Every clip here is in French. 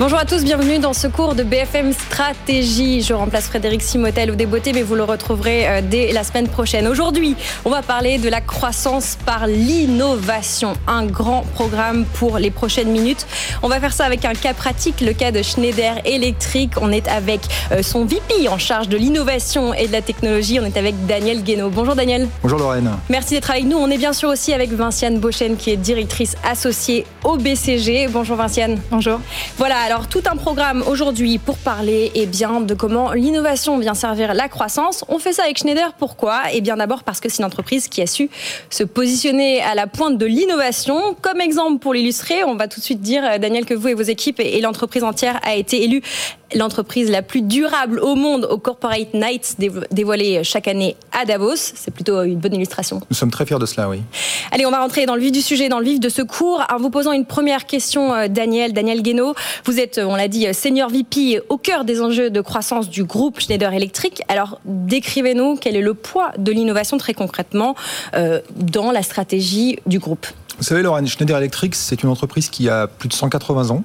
Bonjour à tous, bienvenue dans ce cours de BFM Stratégie. Je remplace Frédéric Simotel au Débeauté, mais vous le retrouverez euh, dès la semaine prochaine. Aujourd'hui, on va parler de la croissance par l'innovation, un grand programme pour les prochaines minutes. On va faire ça avec un cas pratique, le cas de Schneider Electric. On est avec euh, son VP en charge de l'innovation et de la technologie. On est avec Daniel Guénaud. Bonjour Daniel. Bonjour Lorraine. Merci d'être avec nous. On est bien sûr aussi avec Vinciane Beauchesne qui est directrice associée au BCG. Bonjour Vinciane. Bonjour. Voilà, alors tout un programme aujourd'hui pour parler eh bien, de comment l'innovation vient servir la croissance. On fait ça avec Schneider, pourquoi? Eh bien d'abord parce que c'est une entreprise qui a su se positionner à la pointe de l'innovation. Comme exemple pour l'illustrer, on va tout de suite dire, euh, Daniel, que vous et vos équipes et l'entreprise entière a été élue l'entreprise la plus durable au monde au Corporate Nights dévoilée chaque année à Davos. C'est plutôt une bonne illustration. Nous sommes très fiers de cela, oui. Allez, on va rentrer dans le vif du sujet, dans le vif de ce cours, en vous posant une première question, euh, Daniel, Daniel Guénaud. Vous êtes, on l'a dit, senior VP au cœur des enjeux de croissance du groupe Schneider Electric. Alors, décrivez-nous quel est le poids de l'innovation très concrètement euh, dans la stratégie du groupe. Vous savez, Laurent, Schneider Electric, c'est une entreprise qui a plus de 180 ans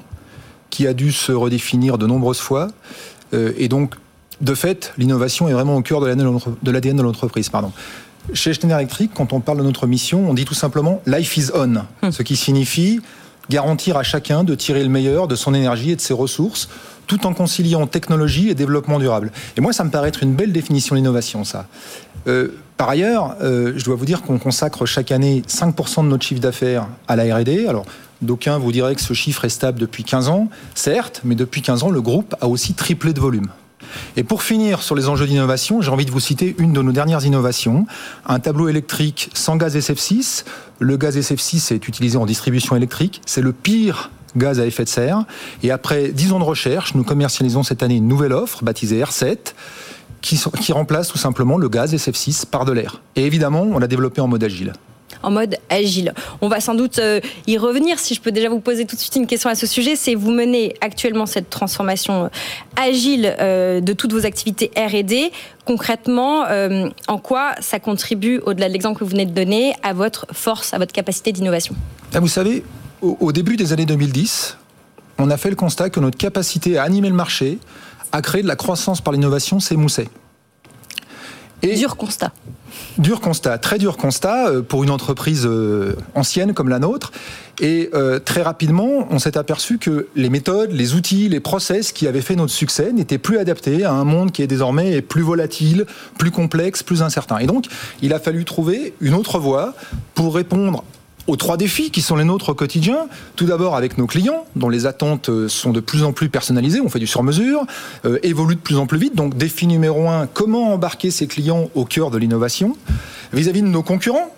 qui a dû se redéfinir de nombreuses fois. Euh, et donc, de fait, l'innovation est vraiment au cœur de l'ADN de l'entreprise. Pardon. Chez Schneider Electric, quand on parle de notre mission, on dit tout simplement Life is on, hmm. ce qui signifie garantir à chacun de tirer le meilleur de son énergie et de ses ressources, tout en conciliant technologie et développement durable. Et moi, ça me paraît être une belle définition de l'innovation, ça. Euh, par ailleurs, euh, je dois vous dire qu'on consacre chaque année 5% de notre chiffre d'affaires à la R&D. Alors, D'aucuns vous diraient que ce chiffre est stable depuis 15 ans, certes, mais depuis 15 ans, le groupe a aussi triplé de volume. Et pour finir sur les enjeux d'innovation, j'ai envie de vous citer une de nos dernières innovations, un tableau électrique sans gaz SF6. Le gaz SF6 est utilisé en distribution électrique, c'est le pire gaz à effet de serre. Et après 10 ans de recherche, nous commercialisons cette année une nouvelle offre baptisée R7 qui, qui remplace tout simplement le gaz SF6 par de l'air. Et évidemment, on l'a développé en mode agile en mode agile. On va sans doute euh, y revenir. Si je peux déjà vous poser tout de suite une question à ce sujet, c'est vous menez actuellement cette transformation euh, agile euh, de toutes vos activités R&D. Concrètement, en quoi ça contribue, au-delà de l'exemple que vous venez de donner, à votre force, à votre capacité d'innovation? Ah, Vous savez, au, début des années 2010, on a fait le constat que notre capacité à animer le marché, à créer de la croissance par l'innovation, s'émoussait. Et dur constat. Dur constat, très dur constat euh, pour une entreprise euh, ancienne comme la nôtre. Et euh, très rapidement, on s'est aperçu que les méthodes, les outils, les process qui avaient fait notre succès n'étaient plus adaptés à un monde qui est désormais plus volatile, plus complexe, plus incertain. Et donc, il a fallu trouver une autre voie pour répondre aux trois défis qui sont les nôtres au quotidien. Tout d'abord avec nos clients, dont les attentes euh, sont de plus en plus personnalisées, on fait du sur-mesure, euh, évoluent de plus en plus vite. Donc défi numéro un, comment embarquer ces clients au cœur de l'innovation Vis-à-vis de nos concurrents,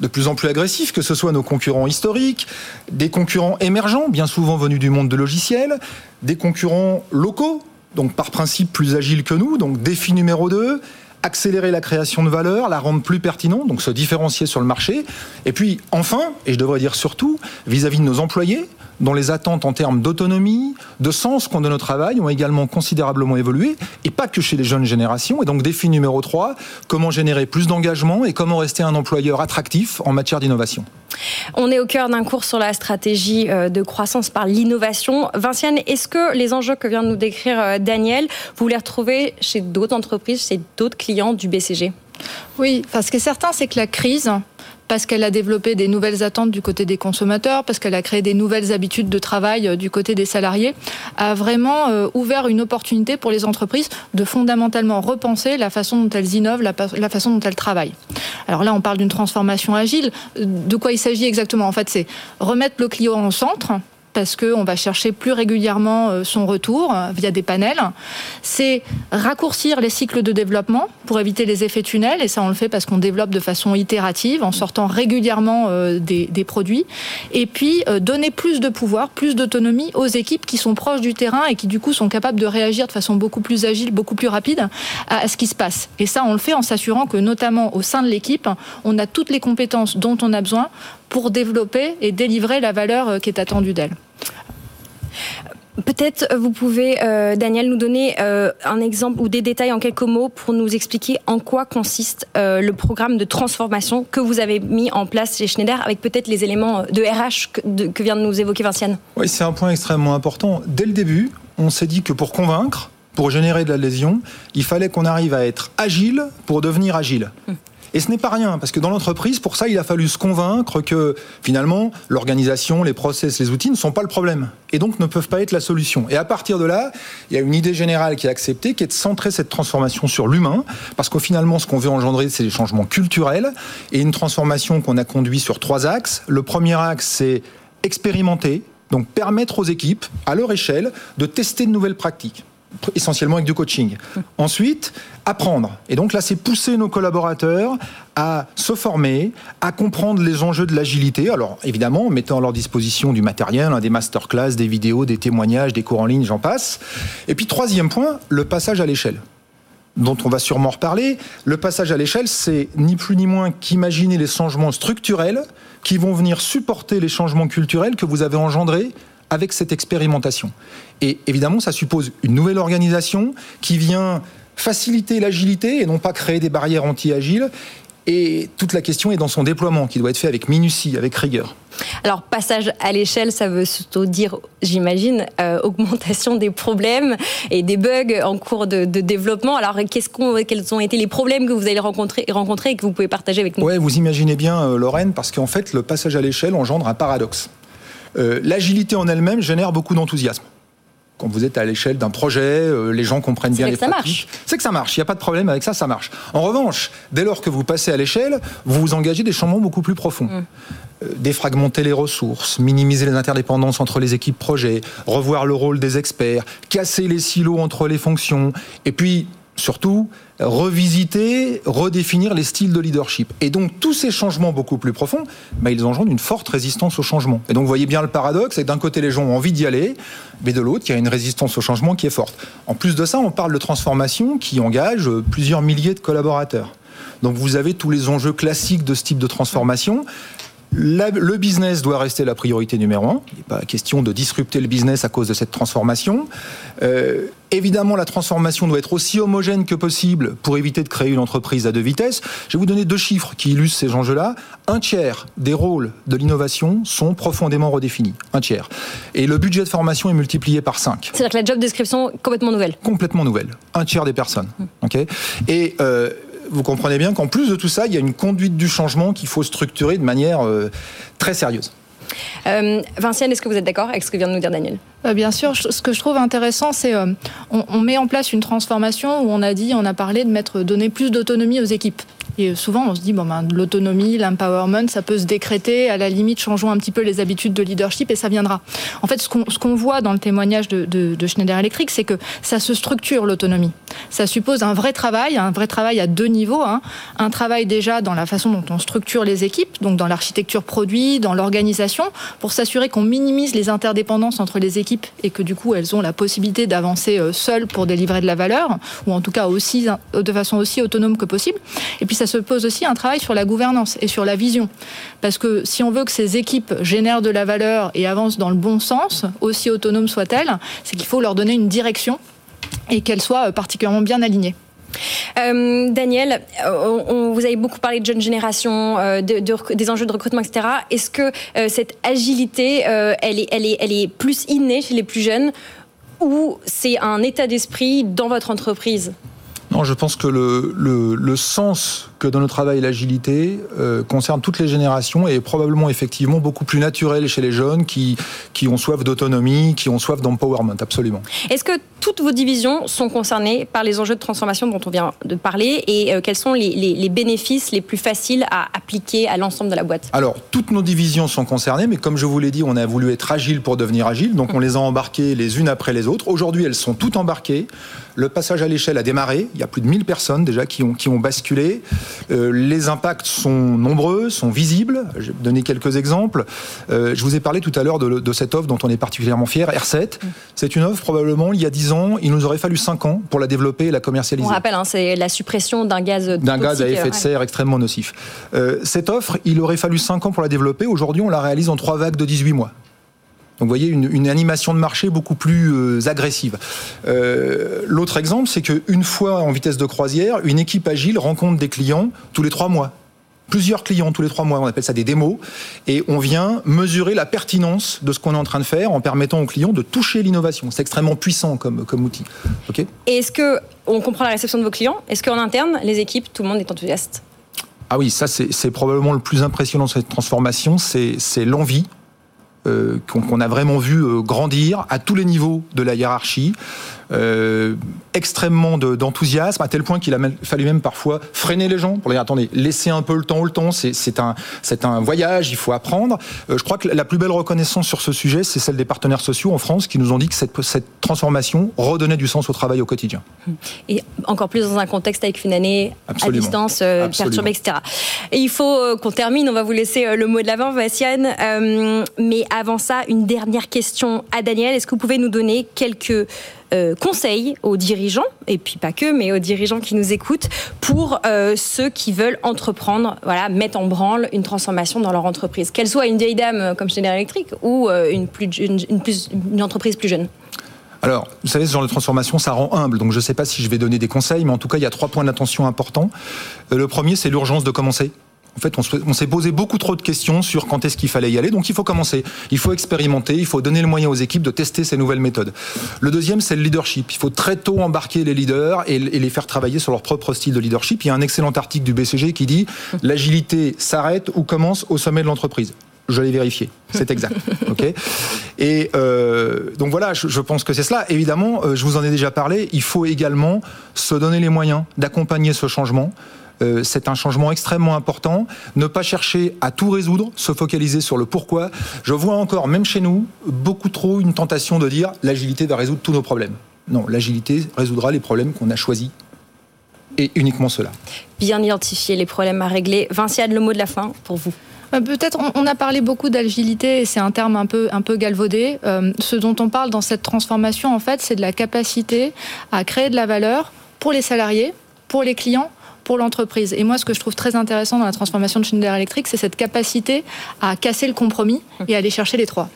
de plus en plus agressifs, que ce soit nos concurrents historiques, des concurrents émergents, bien souvent venus du monde de logiciels, des concurrents locaux, donc par principe plus agiles que nous. Donc défi numéro 2, accélérer la création de valeur, la rendre plus pertinente, donc se différencier sur le marché. Et puis enfin, et je devrais dire surtout, vis-à-vis de nos employés, dont les attentes en termes d'autonomie, de sens qu'on donne au travail ont également considérablement évolué, et pas que chez les jeunes générations. Et donc défi numéro 3, comment générer plus d'engagement et comment rester un employeur attractif en matière d'innovation. On est au cœur d'un cours sur la stratégie euh, de croissance par l'innovation. Vinciane, est-ce que les enjeux que vient de nous décrire euh, Daniel, vous les retrouvez chez d'autres entreprises, chez d'autres clients du BCG oui, parce que certain, c'est que la crise, parce qu'elle a développé des nouvelles attentes du côté des consommateurs, parce qu'elle a créé des nouvelles habitudes de travail euh, du côté des salariés, a vraiment ouvert une opportunité pour les entreprises de fondamentalement repenser la façon dont elles innovent, la façon dont elles travaillent. Alors là, on parle d'une transformation agile. De quoi il s'agit exactement? En fait, c'est remettre le client au centre parce qu'on va chercher plus régulièrement euh, son retour euh, via des panels. C'est raccourcir les cycles de développement pour éviter les effets tunnels, et ça on le fait parce qu'on développe de façon itérative, en sortant régulièrement euh, des, produits. Et puis donner plus de pouvoir, plus d'autonomie aux équipes qui sont proches du terrain et qui du coup sont capables de réagir de façon beaucoup plus agile, beaucoup plus rapide à ce qui se passe. Et ça on le fait en s'assurant que notamment au sein de l'équipe, on a toutes les compétences dont on a besoin pour développer et délivrer la valeur qui est attendue d'elle. Peut-être euh, vous pouvez, euh, Daniel, nous donner euh, un exemple ou des détails en quelques mots pour nous expliquer en quoi consiste le programme de transformation que vous avez mis en place chez Schneider, avec peut-être les éléments de RH que, vient de nous évoquer Vinciane. Oui, c'est un point extrêmement important. Dès le début, on s'est dit que pour convaincre, pour générer de la lésion, il fallait qu'on arrive à être agile pour devenir agile. Et ce n'est pas rien, parce que dans l'entreprise, pour ça, il a fallu se convaincre que finalement, l'organisation, les process, les outils ne sont pas le problème, et donc ne peuvent pas être la solution. Et à partir de là, il y a une idée générale qui est acceptée, qui est de centrer cette transformation sur l'humain, parce qu'au finalement, ce qu'on veut engendrer, c'est des changements culturels, et une transformation qu'on a conduit sur trois axes. Le premier axe, c'est expérimenter, donc permettre aux équipes, à leur échelle, de tester de nouvelles pratiques essentiellement avec du coaching. Ensuite, apprendre. Et donc là, c'est pousser nos collaborateurs à se former, à comprendre les enjeux de l'agilité. Alors évidemment, en mettant à leur disposition du matériel, hein, des masterclass, des vidéos, des témoignages, des cours en ligne, j'en passe. Et puis troisième point, le passage à l'échelle dont on va sûrement reparler. Le passage à l'échelle, c'est ni plus ni moins qu'imaginer les changements structurels qui vont venir supporter les changements culturels que vous avez engendrés avec cette expérimentation. Et évidemment, ça suppose une nouvelle organisation qui vient faciliter l'agilité et non pas créer des barrières anti-agiles. Et toute la question est dans son déploiement, qui doit être fait avec minutie, avec rigueur. Alors, passage à l'échelle, ça veut surtout dire, j'imagine, euh, augmentation des problèmes et des bugs en cours de, développement. Alors, qu'est-ce quels ont été les problèmes que vous allez rencontrer, rencontrer et que vous pouvez partager avec nous? Oui, vous imaginez bien, euh, Lorraine, parce qu'en fait, le passage à l'échelle engendre un paradoxe. Euh, l'agilité en elle-même génère beaucoup d'enthousiasme quand vous êtes à l'échelle d'un projet, euh, les gens comprennent bien les que pratiques. C'est que ça marche. Il n'y a pas de problème avec ça, ça marche. En revanche, dès lors que vous passez à l'échelle, vous vous engagez des changements beaucoup plus profonds. Mm. Euh, défragmenter les ressources, minimiser les interdépendances entre les équipes projets, revoir le rôle des experts, casser les silos entre les fonctions, et puis surtout revisiter, redéfinir les styles de leadership. Et donc tous ces changements beaucoup plus profonds, bah, ils engendrent une forte résistance au changement. Et donc vous voyez bien le paradoxe, c'est d'un côté les gens ont envie d'y aller, mais de l'autre il y a une résistance au changement qui est forte. En plus de ça, on parle de transformation qui engage plusieurs milliers de collaborateurs. Donc vous avez tous les enjeux classiques de ce type de transformation le business doit rester la priorité numéro un. Il n'est pas question de disrupter le business à cause de cette transformation. Euh, évidemment, la transformation doit être aussi homogène que possible pour éviter de créer une entreprise à deux vitesses. Je vais vous donner deux chiffres qui illustrent ces enjeux-là. Un tiers des rôles de l'innovation sont profondément redéfinis. Un tiers. Et le budget de formation est multiplié par 5. C'est-à-dire que la job description est complètement nouvelle Complètement nouvelle. Un tiers des personnes. OK? Et euh, vous comprenez bien qu'en plus de tout ça, il y a une conduite du changement qu'il faut structurer de manière euh, très sérieuse. Euh, Vinciane, est-ce que vous êtes d'accord avec ce que vient de nous dire Daniel? Bien sûr. Ce que je trouve intéressant, c'est qu'on on, met en place une transformation où on a dit, on a parlé de mettre, donner plus d'autonomie aux équipes. Et souvent, on se dit, bon, ben, l'autonomie, l'empowerment, ça peut se décréter. À la limite, changeons un petit peu les habitudes de leadership et ça viendra. En fait, ce qu'on voit dans le témoignage de, Schneider Electric, c'est que ça se structure l'autonomie. Ça suppose un vrai travail, un vrai travail à deux niveaux. Hein. Un travail déjà dans la façon dont on structure les équipes, donc dans l'architecture produit, dans l'organisation, pour s'assurer qu'on minimise les interdépendances entre les équipes et que du coup, elles ont la possibilité d'avancer euh, seules pour délivrer de la valeur, ou en tout cas aussi de façon aussi autonome que possible. Et puis ça se pose aussi un travail sur la gouvernance et sur la vision. Parce que si on veut que ces équipes génèrent de la valeur et avancent dans le bon sens, aussi autonomes soient-elles, c'est qu'il faut leur donner une direction et qu'elles soient euh, particulièrement bien alignées. Euh, Daniel, on, vous avez beaucoup parlé de jeune génération, euh, des enjeux de recrutement, etc. Est-ce que cette agilité, elle est plus innée chez les plus jeunes ou c'est un état d'esprit dans votre entreprise? Non, je pense que le, le, le sens que dans notre travail l'agilité euh, concerne toutes les générations et est probablement effectivement beaucoup plus naturel chez les jeunes qui, qui ont soif d'autonomie, qui ont soif d'empowerment, absolument. Est-ce que toutes vos divisions sont concernées par les enjeux de transformation dont on vient de parler et euh, quels sont les, les, les, bénéfices les plus faciles à appliquer à l'ensemble de la boîte? Alors, toutes nos divisions sont concernées, mais comme je vous l'ai dit, on a voulu être agile pour devenir agile, donc on les a embarquées les unes après les autres. Aujourd'hui, elles sont toutes embarquées. Le passage à l'échelle a démarré. Il y a plus de 1000 personnes déjà qui ont, qui ont basculé. Euh, les impacts sont nombreux, sont visibles. Je vais donner quelques exemples. Euh, je vous ai parlé tout à l'heure de, cette offre dont on est particulièrement fier, R7. C'est une offre probablement il y a 10 ans, il nous aurait fallu 5 ans pour la développer et la commercialiser. On rappelle, hein, c'est la suppression d'un gaz d'un gaz à effet de serre extrêmement nocif. Euh, cette offre, il aurait fallu 5 ans pour la développer. Aujourd'hui, on la réalise en 3 vagues de 18 mois. Donc vous voyez une, animation de marché beaucoup plus euh, agressive. Euh, l'autre exemple, c'est qu'une fois en vitesse de croisière, une équipe agile rencontre des clients tous les trois mois plusieurs clients tous les trois mois, on appelle ça des démos, et on vient mesurer la pertinence de ce qu'on est en train de faire en permettant aux clients de toucher l'innovation. C'est extrêmement puissant comme, comme outil. et est-ce que on comprend la réception de vos clients Est-ce qu'en interne, les équipes, tout le monde est enthousiaste? Ah oui, ça c'est probablement le plus impressionnant de cette transformation, c'est l'envie qu'on a vraiment vu euh, grandir à tous les niveaux de la hiérarchie. Euh, extrêmement d'enthousiasme, à tel point qu'il a fallu même parfois freiner les gens pour dire attendez, laissez un peu le temps au le temps, c'est un, un voyage, il faut apprendre. Euh, je crois que la plus belle reconnaissance sur ce sujet, c'est celle des partenaires sociaux en France qui nous ont dit que cette, cette transformation redonnait du sens au travail au quotidien. Et encore plus dans un contexte avec une année à distance euh, perturbée, etc. Et il faut qu'on termine, on va vous laisser le mot de l'avant, Vassiane. mais avant ça, une dernière question à Daniel. Est-ce que vous pouvez nous donner quelques euh, conseils aux dirigeants, et puis pas que, mais aux dirigeants qui nous écoutent, pour euh, ceux qui veulent entreprendre, voilà, mettre en branle une transformation dans leur entreprise, qu'elle soit une vieille dame euh, comme Schneider Electric ou une, plus, une, entreprise plus jeune alors, vous savez, ce genre de transformation, ça rend humble. Donc, je ne sais pas si je vais donner des conseils, mais en tout cas, il y a trois points d'attention importants. Le premier, c'est l'urgence de commencer. En fait, on s'est posé beaucoup trop de questions sur quand est-ce qu'il fallait y aller. Donc, il faut commencer. Il faut expérimenter. Il faut donner le moyen aux équipes de tester ces nouvelles méthodes. Le deuxième, c'est le leadership. Il faut très tôt embarquer les leaders et les faire travailler sur leur propre style de leadership. Il y a un excellent article du BCG qui dit l'agilité s'arrête ou commence au sommet de l'entreprise. Je l'ai vérifié, c'est exact. ok et euh, donc voilà, je, pense que c'est cela. Évidemment, euh, je vous en ai déjà parlé. Il faut également se donner les moyens d'accompagner ce changement. Euh, c'est un changement extrêmement important. Ne pas chercher à tout résoudre, se focaliser sur le pourquoi. Je vois encore, même chez nous, beaucoup trop une tentation de dire l'agilité va résoudre tous nos problèmes. Non, l'agilité résoudra les problèmes qu'on a choisis et uniquement cela. Bien identifier les problèmes à régler. Vinciane, le mot de la fin pour vous. Euh, peut-être on a parlé beaucoup d'agilité et c'est un terme un peu, un peu galvaudé. Euh, ce dont on parle dans cette transformation, en fait, c'est de la capacité à créer de la valeur pour les salariés, pour les clients pour l'entreprise. Et moi, ce que je trouve très intéressant dans la transformation de Schneider Electric, c'est cette capacité à casser le compromis et à aller chercher les trois.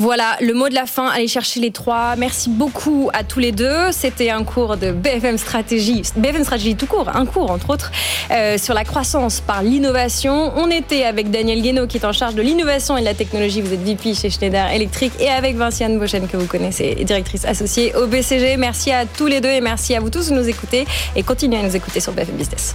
Voilà, le mot de la fin, allez chercher les trois. Merci beaucoup à tous les deux. C'était un cours de BFM Stratégie, BFM Stratégie tout court, un cours entre autres, euh, sur la croissance par l'innovation. On était avec Daniel Guénaud qui est en charge de l'innovation et de la technologie. Vous êtes VP chez Schneider Electric et avec Vinciane Bochen que vous connaissez, directrice associée au BCG. Merci à tous les deux et merci à vous tous de nous écouter et continuez à nous écouter sur BFM Business.